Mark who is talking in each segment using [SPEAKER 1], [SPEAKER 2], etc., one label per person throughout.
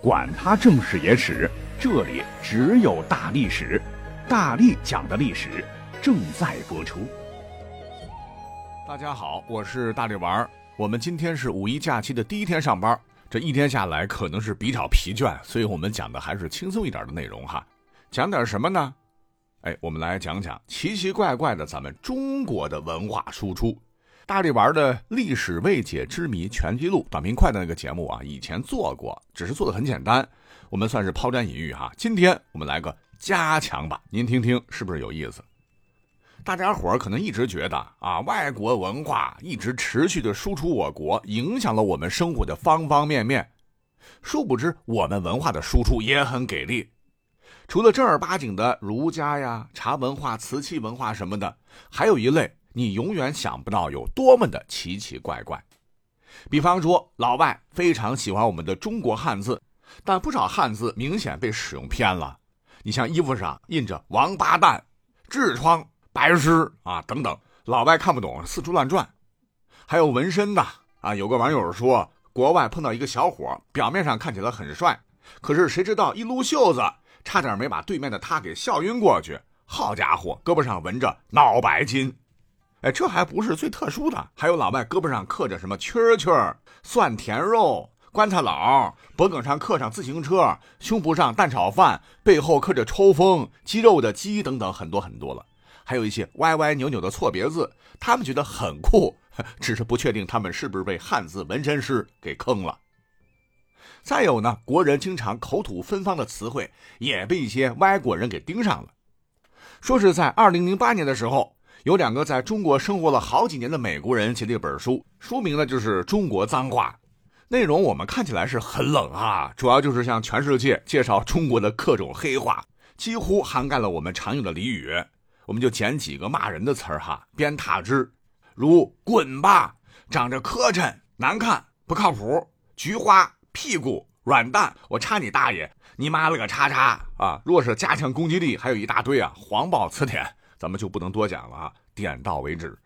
[SPEAKER 1] 管他正史野史，这里只有大历史，大力讲的历史正在播出。
[SPEAKER 2] 大家好，我是大力丸儿。我们今天是五一假期的第一天上班，这一天下来可能是比较疲倦，所以我们讲的还是轻松一点的内容哈。讲点什么呢？哎，我们来讲讲奇奇怪怪的咱们中国的文化输出。大力丸的历史未解之谜全记录短平快的那个节目啊，以前做过，只是做的很简单。我们算是抛砖引玉哈。今天我们来个加强版，您听听是不是有意思？大家伙可能一直觉得啊，外国文化一直持续的输出我国，影响了我们生活的方方面面。殊不知，我们文化的输出也很给力。除了正儿八经的儒家呀、茶文化、瓷器文化什么的，还有一类。你永远想不到有多么的奇奇怪怪，比方说老外非常喜欢我们的中国汉字，但不少汉字明显被使用偏了。你像衣服上印着“王八蛋”“痔疮”“白痴”啊等等，老外看不懂，四处乱转。还有纹身的啊，有个网友说，国外碰到一个小伙，表面上看起来很帅，可是谁知道一撸袖子，差点没把对面的他给笑晕过去。好家伙，胳膊上纹着“脑白金”。哎，这还不是最特殊的，还有老外胳膊上刻着什么蛐蛐、蒜甜肉、棺材佬，脖梗上刻上自行车，胸脯上蛋炒饭，背后刻着抽风、鸡肉的鸡等等，很多很多了。还有一些歪歪扭扭的错别字，他们觉得很酷，只是不确定他们是不是被汉字纹身师给坑了。再有呢，国人经常口吐芬芳的词汇，也被一些外国人给盯上了，说是在二零零八年的时候。有两个在中国生活了好几年的美国人写了一本书，书名呢就是《中国脏话》，内容我们看起来是很冷啊，主要就是向全世界介绍中国的各种黑话，几乎涵盖了我们常用的俚语。我们就捡几个骂人的词儿哈，鞭挞之，如“滚吧”、“长着磕碜”、“难看”、“不靠谱”、“菊花”、“屁股”、“软蛋”、“我插你大爷”、“你妈了个叉叉”啊！若是加强攻击力，还有一大堆啊，黄暴词典。咱们就不能多讲了啊，点到为止。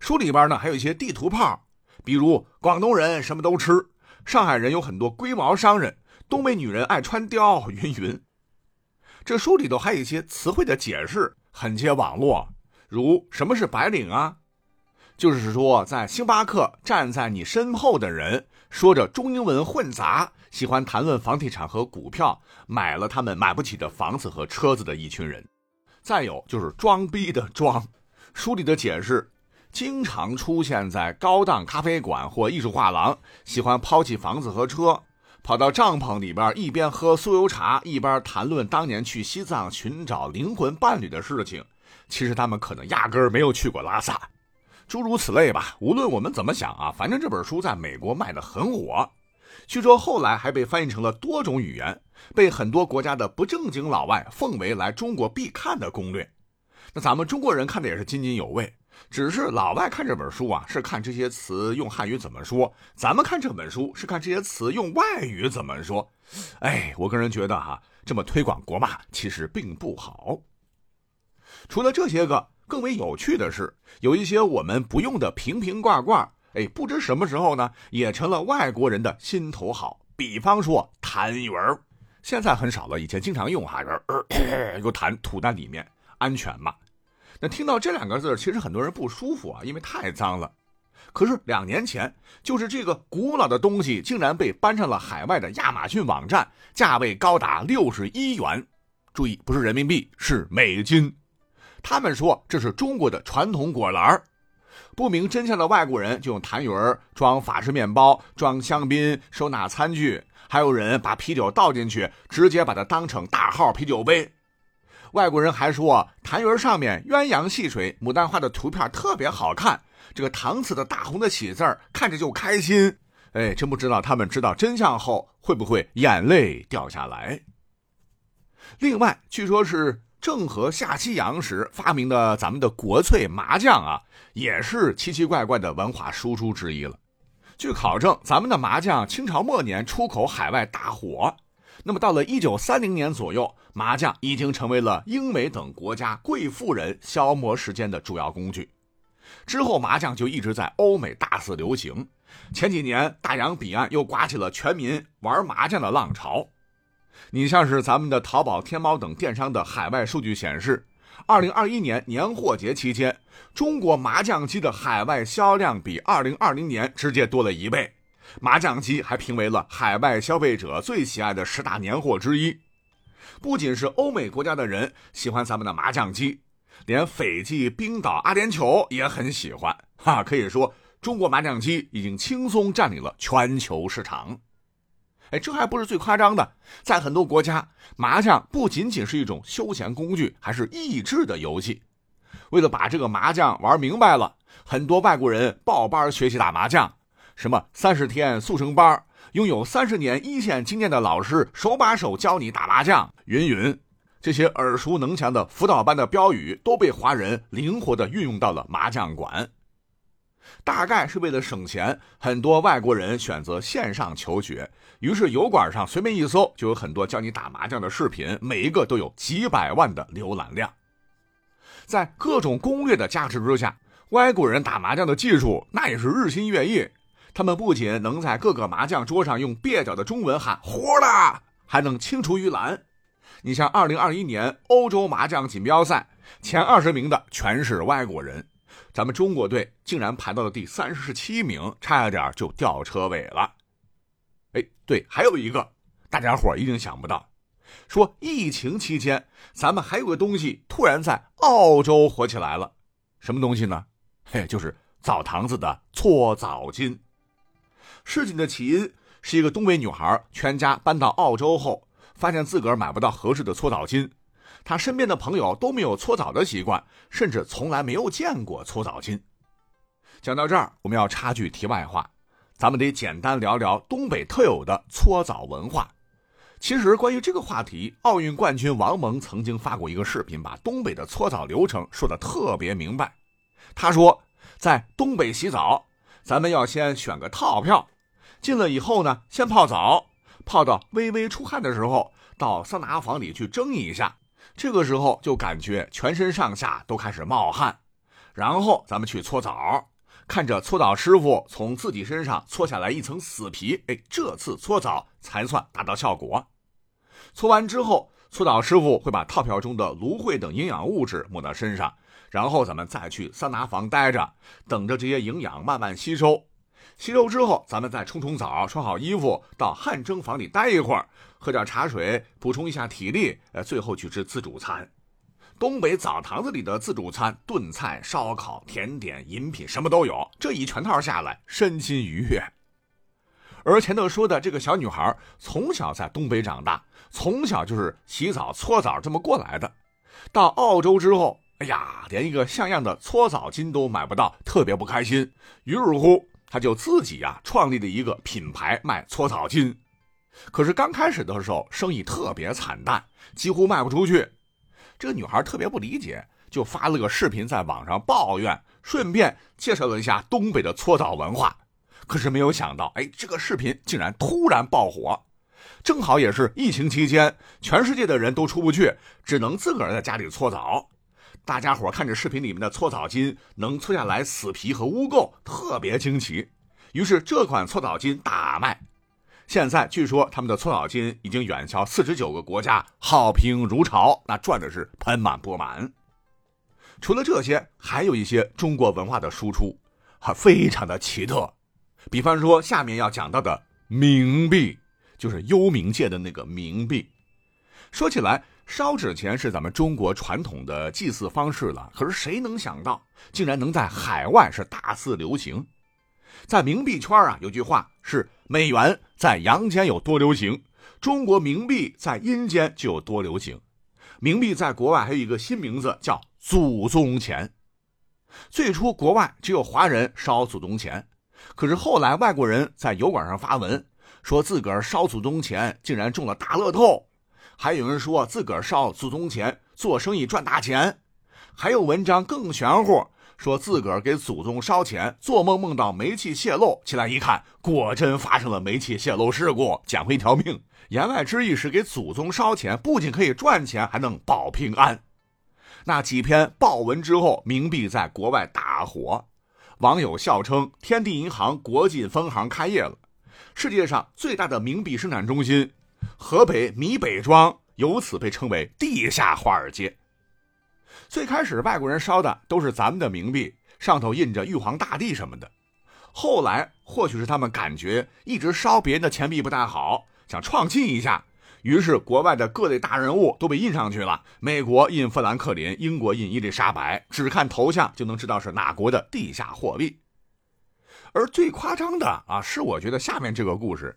[SPEAKER 2] 书里边呢还有一些地图炮，比如广东人什么都吃，上海人有很多龟毛商人，东北女人爱穿貂，云云。这书里头还有一些词汇的解释，很接网络，如什么是白领啊？就是说在星巴克站在你身后的人，说着中英文混杂，喜欢谈论房地产和股票，买了他们买不起的房子和车子的一群人。再有就是装逼的装，书里的解释，经常出现在高档咖啡馆或艺术画廊，喜欢抛弃房子和车，跑到帐篷里边，一边喝酥油茶，一边谈论当年去西藏寻找灵魂伴侣的事情。其实他们可能压根儿没有去过拉萨，诸如此类吧。无论我们怎么想啊，反正这本书在美国卖的很火。据说后来还被翻译成了多种语言，被很多国家的不正经老外奉为来中国必看的攻略。那咱们中国人看的也是津津有味，只是老外看这本书啊，是看这些词用汉语怎么说；咱们看这本书是看这些词用外语怎么说。哎，我个人觉得哈，这么推广国骂其实并不好。除了这些个，更为有趣的是，有一些我们不用的瓶瓶罐罐。哎，不知什么时候呢，也成了外国人的心头好。比方说痰盂儿，现在很少了，以前经常用哈，有痰吐在里面，安全嘛。那听到这两个字，其实很多人不舒服啊，因为太脏了。可是两年前，就是这个古老的东西，竟然被搬上了海外的亚马逊网站，价位高达六十一元。注意，不是人民币，是美金。他们说这是中国的传统果篮。不明真相的外国人就用痰盂装法式面包、装香槟、收纳餐具，还有人把啤酒倒进去，直接把它当成大号啤酒杯。外国人还说，痰盂上面鸳鸯戏水、牡丹花的图片特别好看，这个搪瓷的大红的喜字儿看着就开心。哎，真不知道他们知道真相后会不会眼泪掉下来。另外，据说是。郑和下西洋时发明的咱们的国粹麻将啊，也是奇奇怪怪的文化输出之一了。据考证，咱们的麻将清朝末年出口海外大火，那么到了一九三零年左右，麻将已经成为了英美等国家贵妇人消磨时间的主要工具。之后，麻将就一直在欧美大肆流行，前几年大洋彼岸又刮起了全民玩麻将的浪潮。你像是咱们的淘宝、天猫等电商的海外数据显示，二零二一年年货节期间，中国麻将机的海外销量比二零二零年直接多了一倍。麻将机还评为了海外消费者最喜爱的十大年货之一。不仅是欧美国家的人喜欢咱们的麻将机，连斐济、冰岛、阿联酋也很喜欢。哈，可以说中国麻将机已经轻松占领了全球市场。哎，这还不是最夸张的，在很多国家，麻将不仅仅是一种休闲工具，还是益智的游戏。为了把这个麻将玩明白了，很多外国人报班学习打麻将，什么三十天速成班。拥有三十年一线经验的老师，手把手教你打麻将，云云，这些耳熟能详的辅导班的标语，都被华人灵活地运用到了麻将馆。大概是为了省钱，很多外国人选择线上求学，于是油管上随便一搜，就有很多教你打麻将的视频，每一个都有几百万的浏览量。在各种攻略的加持之下，外国人打麻将的技术那也是日新月异。他们不仅能在各个麻将桌上用蹩脚的中文喊“活了”，还能青出于蓝。你像2021年欧洲麻将锦标赛前二十名的全是外国人，咱们中国队竟然排到了第三十七名，差一点就掉车尾了。哎，对，还有一个大家伙一定想不到，说疫情期间咱们还有个东西突然在澳洲火起来了，什么东西呢？嘿，就是澡堂子的搓澡巾。事情的起因是一个东北女孩，全家搬到澳洲后，发现自个儿买不到合适的搓澡巾。她身边的朋友都没有搓澡的习惯，甚至从来没有见过搓澡巾。讲到这儿，我们要插句题外话，咱们得简单聊聊东北特有的搓澡文化。其实关于这个话题，奥运冠军王蒙曾经发过一个视频，把东北的搓澡流程说的特别明白。他说，在东北洗澡，咱们要先选个套票。进了以后呢，先泡澡，泡到微微出汗的时候，到桑拿房里去蒸一下。这个时候就感觉全身上下都开始冒汗，然后咱们去搓澡，看着搓澡师傅从自己身上搓下来一层死皮，哎，这次搓澡才算达到效果。搓完之后，搓澡师傅会把套票中的芦荟等营养物质抹到身上，然后咱们再去桑拿房待着，等着这些营养慢慢吸收。吸收之后，咱们再冲冲澡，穿好衣服，到汗蒸房里待一会儿，喝点茶水，补充一下体力。呃，最后去吃自助餐。东北澡堂子里的自助餐，炖菜、烧烤、甜点、饮品，什么都有。这一全套下来，身心愉悦。而前头说的这个小女孩，从小在东北长大，从小就是洗澡搓澡这么过来的。到澳洲之后，哎呀，连一个像样的搓澡巾都买不到，特别不开心。于是乎。他就自己呀创立了一个品牌卖搓澡巾，可是刚开始的时候生意特别惨淡，几乎卖不出去。这个女孩特别不理解，就发了个视频在网上抱怨，顺便介绍了一下东北的搓澡文化。可是没有想到，哎，这个视频竟然突然爆火，正好也是疫情期间，全世界的人都出不去，只能自个儿在家里搓澡。大家伙看着视频里面的搓澡巾能搓下来死皮和污垢，特别惊奇。于是这款搓澡巾大卖。现在据说他们的搓澡巾已经远销四十九个国家，好评如潮，那赚的是盆满钵满。除了这些，还有一些中国文化的输出，还非常的奇特。比方说下面要讲到的冥币，就是幽冥界的那个冥币。说起来。烧纸钱是咱们中国传统的祭祀方式了，可是谁能想到，竟然能在海外是大肆流行？在冥币圈啊，有句话是“美元在阳间有多流行，中国冥币在阴间就有多流行”。冥币在国外还有一个新名字叫“祖宗钱”。最初国外只有华人烧祖宗钱，可是后来外国人在油管上发文，说自个儿烧祖宗钱竟然中了大乐透。还有人说自个儿烧祖宗钱做生意赚大钱，还有文章更玄乎，说自个儿给祖宗烧钱，做梦梦到煤气泄漏，起来一看，果真发生了煤气泄漏事故，捡回一条命。言外之意是给祖宗烧钱，不仅可以赚钱，还能保平安。那几篇爆文之后，冥币在国外大火，网友笑称天地银行国际分行开业了，世界上最大的冥币生产中心河北米北庄由此被称为地下华尔街。最开始外国人烧的都是咱们的冥币，上头印着玉皇大帝什么的。后来或许是他们感觉一直烧别人的钱币不太好，想创新一下，于是国外的各类大人物都被印上去了。美国印富兰克林，英国印伊丽莎白，只看头像就能知道是哪国的地下货币。而最夸张的啊，是我觉得下面这个故事，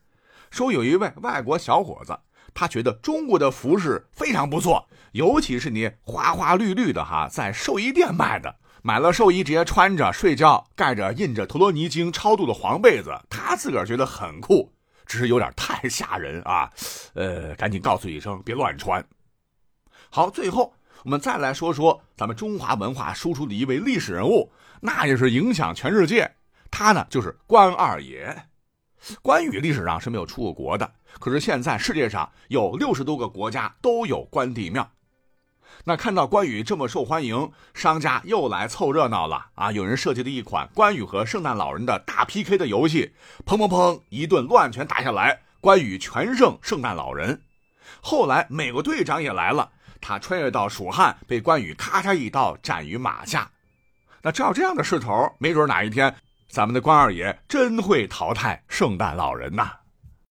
[SPEAKER 2] 说有一位外国小伙子，他觉得中国的服饰非常不错，尤其是你花花绿绿的哈，在寿衣店卖的。买了寿衣直接穿着睡觉，盖着印着陀罗尼经超度的黄被子，他自个儿觉得很酷，只是有点太吓人啊！呃，赶紧告诉一声，别乱穿。好，最后我们再来说说咱们中华文化输出的一位历史人物，那也是影响全世界。他呢就是关二爷。关羽历史上是没有出过国的，可是现在世界上有六十多个国家都有关帝庙。那看到关羽这么受欢迎，商家又来凑热闹了啊！有人设计了一款关羽和圣诞老人的大 PK 的游戏，砰砰砰，一顿乱拳打下来，关羽全胜圣诞老人。后来美国队长也来了，他穿越到蜀汉，被关羽咔嚓一刀斩于马下。那照这样的势头，没准哪一天咱们的关二爷真会淘汰圣诞老人呐！